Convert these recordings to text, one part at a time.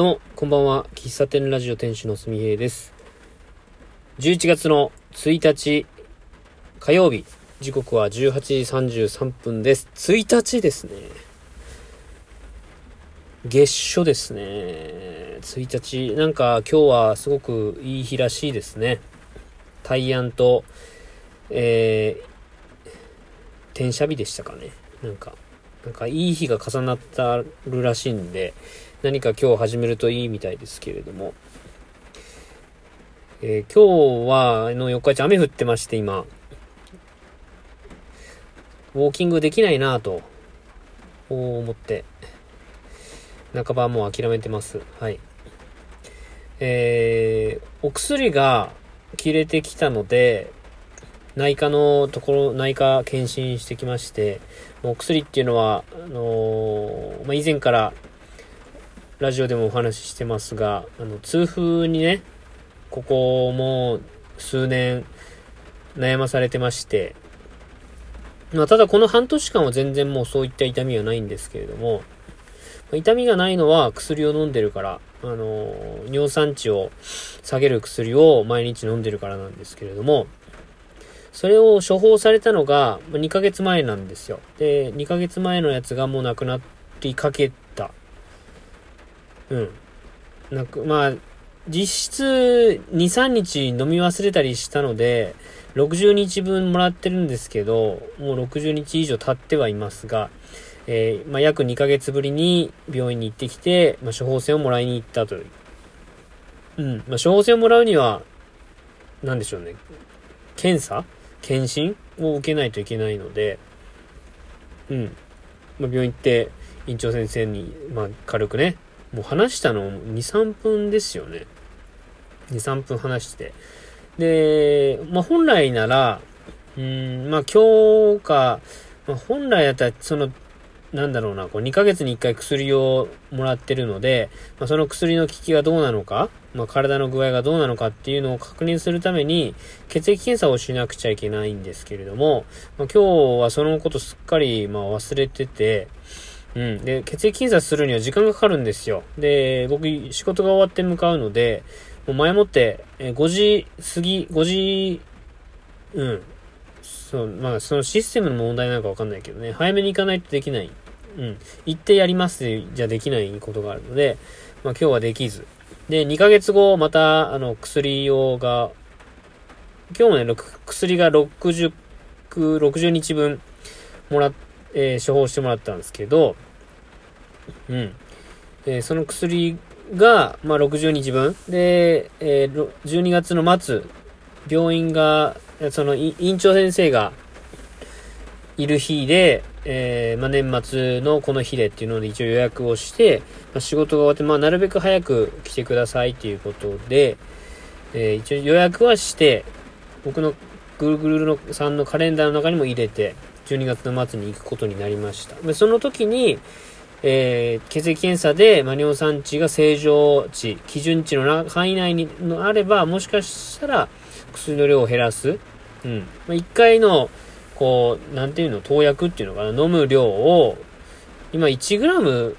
どうも、こんばんは。喫茶店ラジオ店主のすみへいです。11月の1日火曜日、時刻は18時33分です。1日ですね。月初ですね。1日、なんか今日はすごくいい日らしいですね。大安と、えー、転写日でしたかね。なんか、なんかいい日が重なったるらしいんで、何か今日始めるといいみたいですけれども。えー今日は、あの、四日市雨降ってまして、今。ウォーキングできないなぁと、思って、半ばもう諦めてます。はい。えー、お薬が切れてきたので、内科のところ、内科検診してきまして、お薬っていうのは、あのーまあ、以前からラジオでもお話ししてますが、あの、痛風にね、ここも数年悩まされてまして、まあ、ただこの半年間は全然もうそういった痛みはないんですけれども、痛みがないのは薬を飲んでるから、あの尿酸値を下げる薬を毎日飲んでるからなんですけれども、それを処方されたのが2ヶ月前なんですよ。で、2ヶ月前のやつがもうなくなりかけ。うん。なく、まあ、実質2、3日飲み忘れたりしたので、60日分もらってるんですけど、もう60日以上経ってはいますが、えーまあ、約2ヶ月ぶりに病院に行ってきて、まあ、処方箋をもらいに行ったという。うん。まあ、処方箋をもらうには、なんでしょうね。検査？検診を受けないといけないので、うん。まあ、病院行って、院長先生に、まあ、軽くね、もう話したの2、3分ですよね。2、3分話して。で、まあ、本来なら、うん、まあ、今日か、まあ、本来だったら、その、なんだろうな、こう2ヶ月に1回薬をもらってるので、まあ、その薬の効きがどうなのか、まあ、体の具合がどうなのかっていうのを確認するために、血液検査をしなくちゃいけないんですけれども、まあ、今日はそのことすっかり、まあ、忘れてて、うん。で、血液検査するには時間がかかるんですよ。で、僕、仕事が終わって向かうので、もう前もって、え5時過ぎ、5時、うん。そう、まあ、そのシステムの問題なのかわかんないけどね、早めに行かないとできない。うん。行ってやりますじゃできないことがあるので、まあ今日はできず。で、2ヶ月後、また、あの、薬用が、今日もね、薬が60、60日分もらって、えー処方してもらったんですけど、うん。えその薬が、まあ、60日分。で、えー12月の末、病院が、その、院長先生がいる日で、えーまあ、年末のこの日でっていうので一応予約をして、まあ、仕事が終わって、まあ、なるべく早く来てくださいっていうことで、えー一応予約はして、僕のぐるぐるのさんのカレンダーの中にも入れて、12月の末に行くことになりました。で、その時に、えー血液検査で、まあ、尿酸値が正常値、基準値の範囲内にのあれば、もしかしたら薬の量を減らす。うん。まあ、1回の、こう、なんていうの、投薬っていうのかな、飲む量を、今 1g、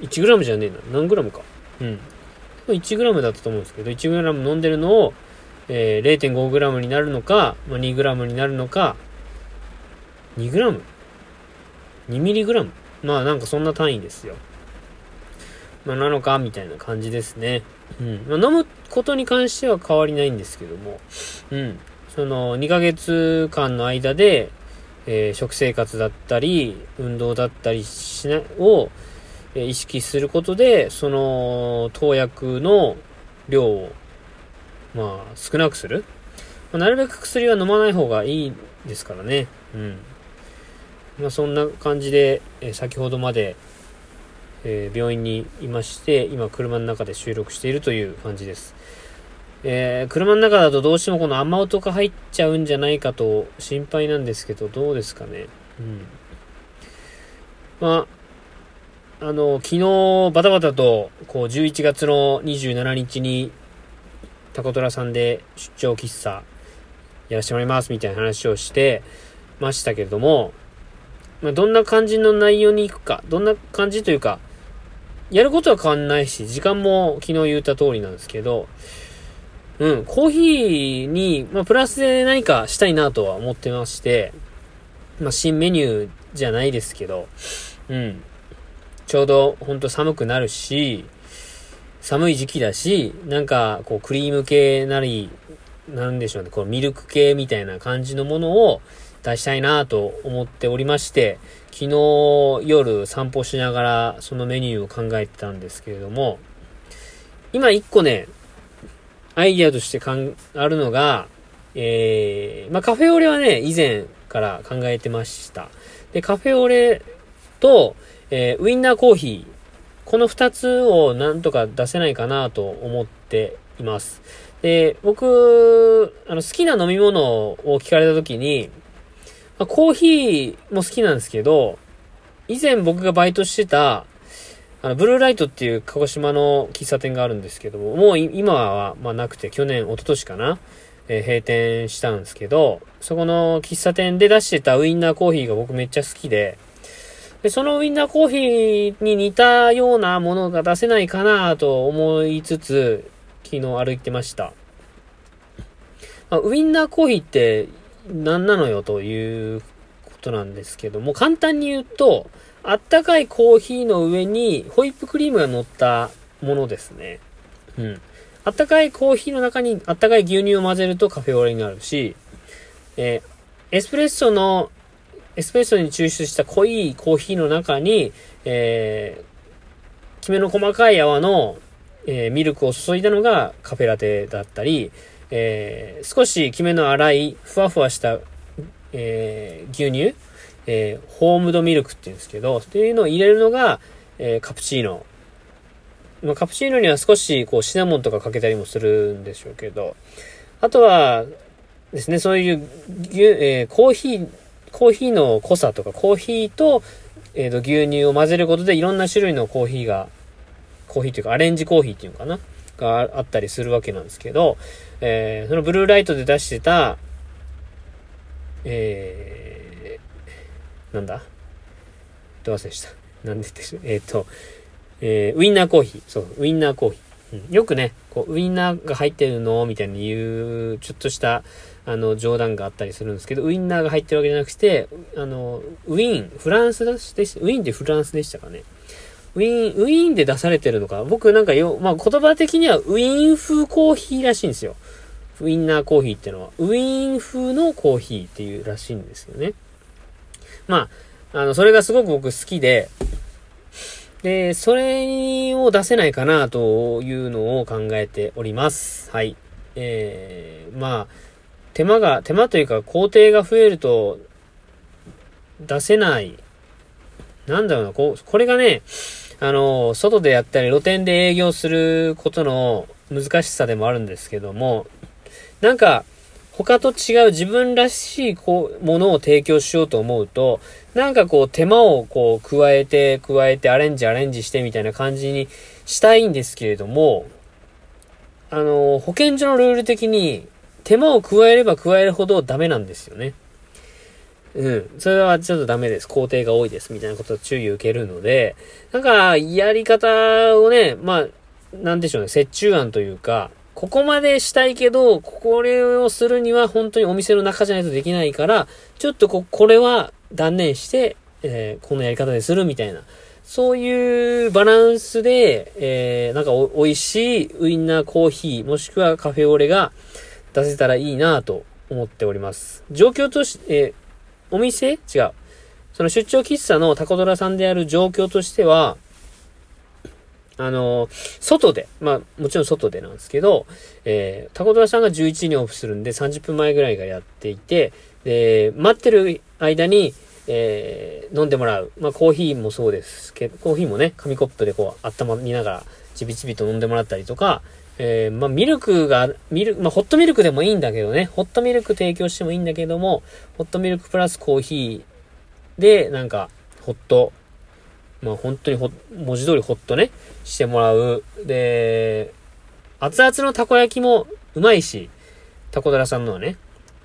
1g じゃねえな、何 g か。うん。1g だったと思うんですけど、1g 飲んでるのを、えー、0.5g になるのか、まあ、2g になるのか、2g?2mg? まあなんかそんな単位ですよ。まあなのかみたいな感じですね。うん。まあ飲むことに関しては変わりないんですけども、うん。その2ヶ月間の間で、えー食生活だったり、運動だったりしな、を、え意識することで、その投薬の量を、まあ少なくする。まあなるべく薬は飲まない方がいいですからね。うん。まあ、そんな感じで、え先ほどまで、え病院にいまして、今車の中で収録しているという感じです。えー車の中だとどうしてもこの雨音が入っちゃうんじゃないかと心配なんですけど、どうですかね。うん。まあ、あの、昨日バタバタと、こう、11月の27日に、タコトラさんで出張喫茶やらせてもらいますみたいな話をしてましたけれども、まあ、どんな感じの内容に行くか、どんな感じというか、やることは変わんないし、時間も昨日言った通りなんですけど、うん、コーヒーに、まあ、プラスで何かしたいなとは思ってまして、まあ、新メニューじゃないですけど、うん。ちょうど、ほんと寒くなるし、寒い時期だし、なんか、こう、クリーム系なり、なんでしょうね、こう、ミルク系みたいな感じのものを出したいなと思っておりまして、昨日夜散歩しながらそのメニューを考えてたんですけれども、今一個ね、アイディアとしてかん、あるのが、えー、まあ、カフェオレはね、以前から考えてました。で、カフェオレと、えー、ウインナーコーヒー、この二つをなんとか出せないかなと思っています。で、僕、あの、好きな飲み物を聞かれた時に、まあ、コーヒーも好きなんですけど、以前僕がバイトしてた、あの、ブルーライトっていう鹿児島の喫茶店があるんですけども、もう今は、まあなくて、去年、一昨年かな、えー、閉店したんですけど、そこの喫茶店で出してたウインナーコーヒーが僕めっちゃ好きで、で、そのウインナーコーヒーに似たようなものが出せないかなと思いつつ、昨日歩いてました。まあ、ウインナーコーヒーって何なのよということなんですけども、簡単に言うと、あったかいコーヒーの上にホイップクリームが乗ったものですね。うん。あったかいコーヒーの中にあったかい牛乳を混ぜるとカフェオレになるし、えー、エスプレッソの、エスプレッソに抽出した濃いコーヒーの中に、えー、きめの細かい泡の、えー、ミルクを注いだのがカフェラテだったり、えー、少しきめの粗い、ふわふわした、えー、牛乳、えー、ホームドミルクって言うんですけど、っていうのを入れるのが、え、カプチーノ。まあ、カプチーノには少し、こう、シナモンとかかけたりもするんでしょうけど、あとは、ですね、そういう、え、コーヒー、コーヒーの濃さとか、コーヒーと、え、ー、と、牛乳を混ぜることでいろんな種類のコーヒーが、コーヒーというかアレンジコーヒーっていうのかながあったりするわけなんですけど、えー、そのブルーライトで出してた、えー、なんだ？ど忘れした？なんででしょえっ、ー、と、えー、ウインナーコーヒー。そう、ウインナーコーヒー。うん、よくね、こう、ウインナーが入ってるの？みたいに言う、ちょっとした、あの、冗談があったりするんですけど、ウインナーが入ってるわけじゃなくて、あの、ウィーン、フランスでしウィンってフランスでしたかね？ウィーン、ウィーンで出されてるのか。僕なんかよ、まあ、言葉的にはウィーン風コーヒーらしいんですよ。ウインナーコーヒーってのは。ウィーン風のコーヒーっていうらしいんですよね。まあ、あの、それがすごく僕好きで、で、それを出せないかなというのを考えております。はい。えー、まあ、手間が、手間というか工程が増えると出せないなんだろうな、こう、これがね、あの、外でやったり露店で営業することの難しさでもあるんですけども、なんか、他と違う自分らしいこうものを提供しようと思うと、なんかこう手間をこう加えて加えてアレンジアレンジしてみたいな感じにしたいんですけれども、あの、保健所のルール的に手間を加えれば加えるほどダメなんですよね。うん。それはちょっとダメです。工程が多いです。みたいなことを注意を受けるので、なんか、やり方をね、まあ、なんでしょうね、折衷案というか、ここまでしたいけど、これをするには本当にお店の中じゃないとできないから、ちょっとこ、これは断念して、えー、このやり方でするみたいな。そういうバランスで、えー、なんか美味しいウインナーコーヒー、もしくはカフェオレが出せたらいいなと思っております。状況として、えーお店？違う。その出張喫茶のタコドラさんである状況としては、あの、外で、まあ、もちろん外でなんですけど、えー、タコドラさんが11時にオフするんで、30分前ぐらいがやっていて、で、待ってる間に、えー、飲んでもらう。まあ、コーヒーもそうですけど、コーヒーもね、紙コップでこう、温まりながら、ちびちびと飲んでもらったりとか、えー、まあ、ミルクが、ミルク、まあ、ホットミルクでもいいんだけどね、ホットミルク提供してもいいんだけども、ホットミルクプラスコーヒーで、なんか、ホット、まあ、本当にほ、文字通りホットね、してもらう。で、熱々のたこ焼きもうまいし、タコドラさんのはね。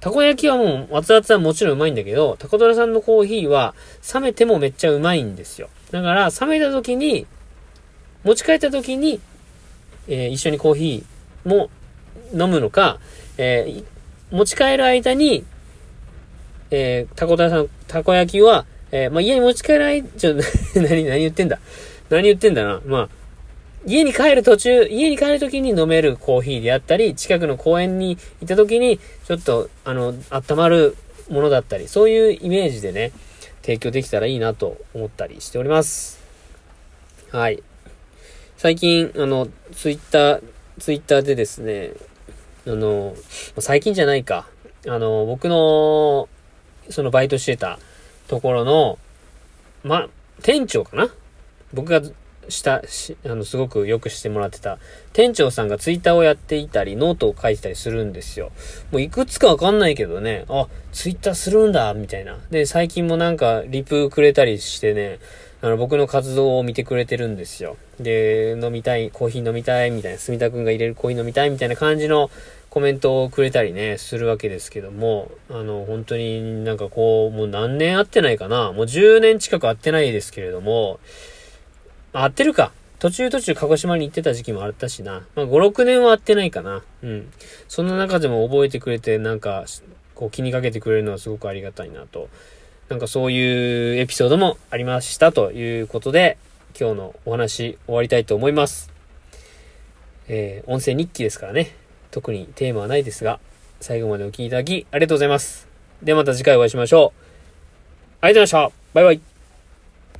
たこ焼きはもう、熱々はもちろんうまいんだけど、タコドラさんのコーヒーは、冷めてもめっちゃうまいんですよ。だから、冷めた時に、持ち帰った時に、えー、一緒にコーヒーも飲むのか、えー、持ち帰る間に、えー、たこたさん、たこ焼きは、えー、まあ、家に持ち帰らない、ちょ、何、何言ってんだ？何言ってんだな？まあ、家に帰る途中、家に帰る時に飲めるコーヒーであったり、近くの公園に行った時に、ちょっと、あの、温まるものだったり、そういうイメージでね、提供できたらいいなと思ったりしております。はい。最近、あの、ツイッター、ツイッターでですね、あの、最近じゃないか。あの、僕の、そのバイトしてたところの、ま、店長かな？僕がした、し、あの、すごくよくしてもらってた、店長さんがツイッターをやっていたり、ノートを書いてたりするんですよ。もういくつかわかんないけどね、あ、ツイッターするんだ、みたいな。で、最近もなんか、リプくれたりしてね、あの、僕の活動を見てくれてるんですよ。で、飲みたい、コーヒー飲みたい、みたいな、住田くんが入れるコーヒー飲みたい、みたいな感じのコメントをくれたりね、するわけですけども、あの、本当になんかこう、もう何年会ってないかなもう10年近く会ってないですけれども、会ってるか。途中途中鹿児島に行ってた時期もあったしな。まあ、5、6年は会ってないかな。うん。そんな中でも覚えてくれて、なんか、こう気にかけてくれるのはすごくありがたいなと。なんかそういうエピソードもありましたということで、今日のお話終わりたいと思います。えー、音声日記ですからね。特にテーマはないですが、最後までお聴きいただきありがとうございます。ではまた次回お会いしましょう。ありがとうございました。バイバイ。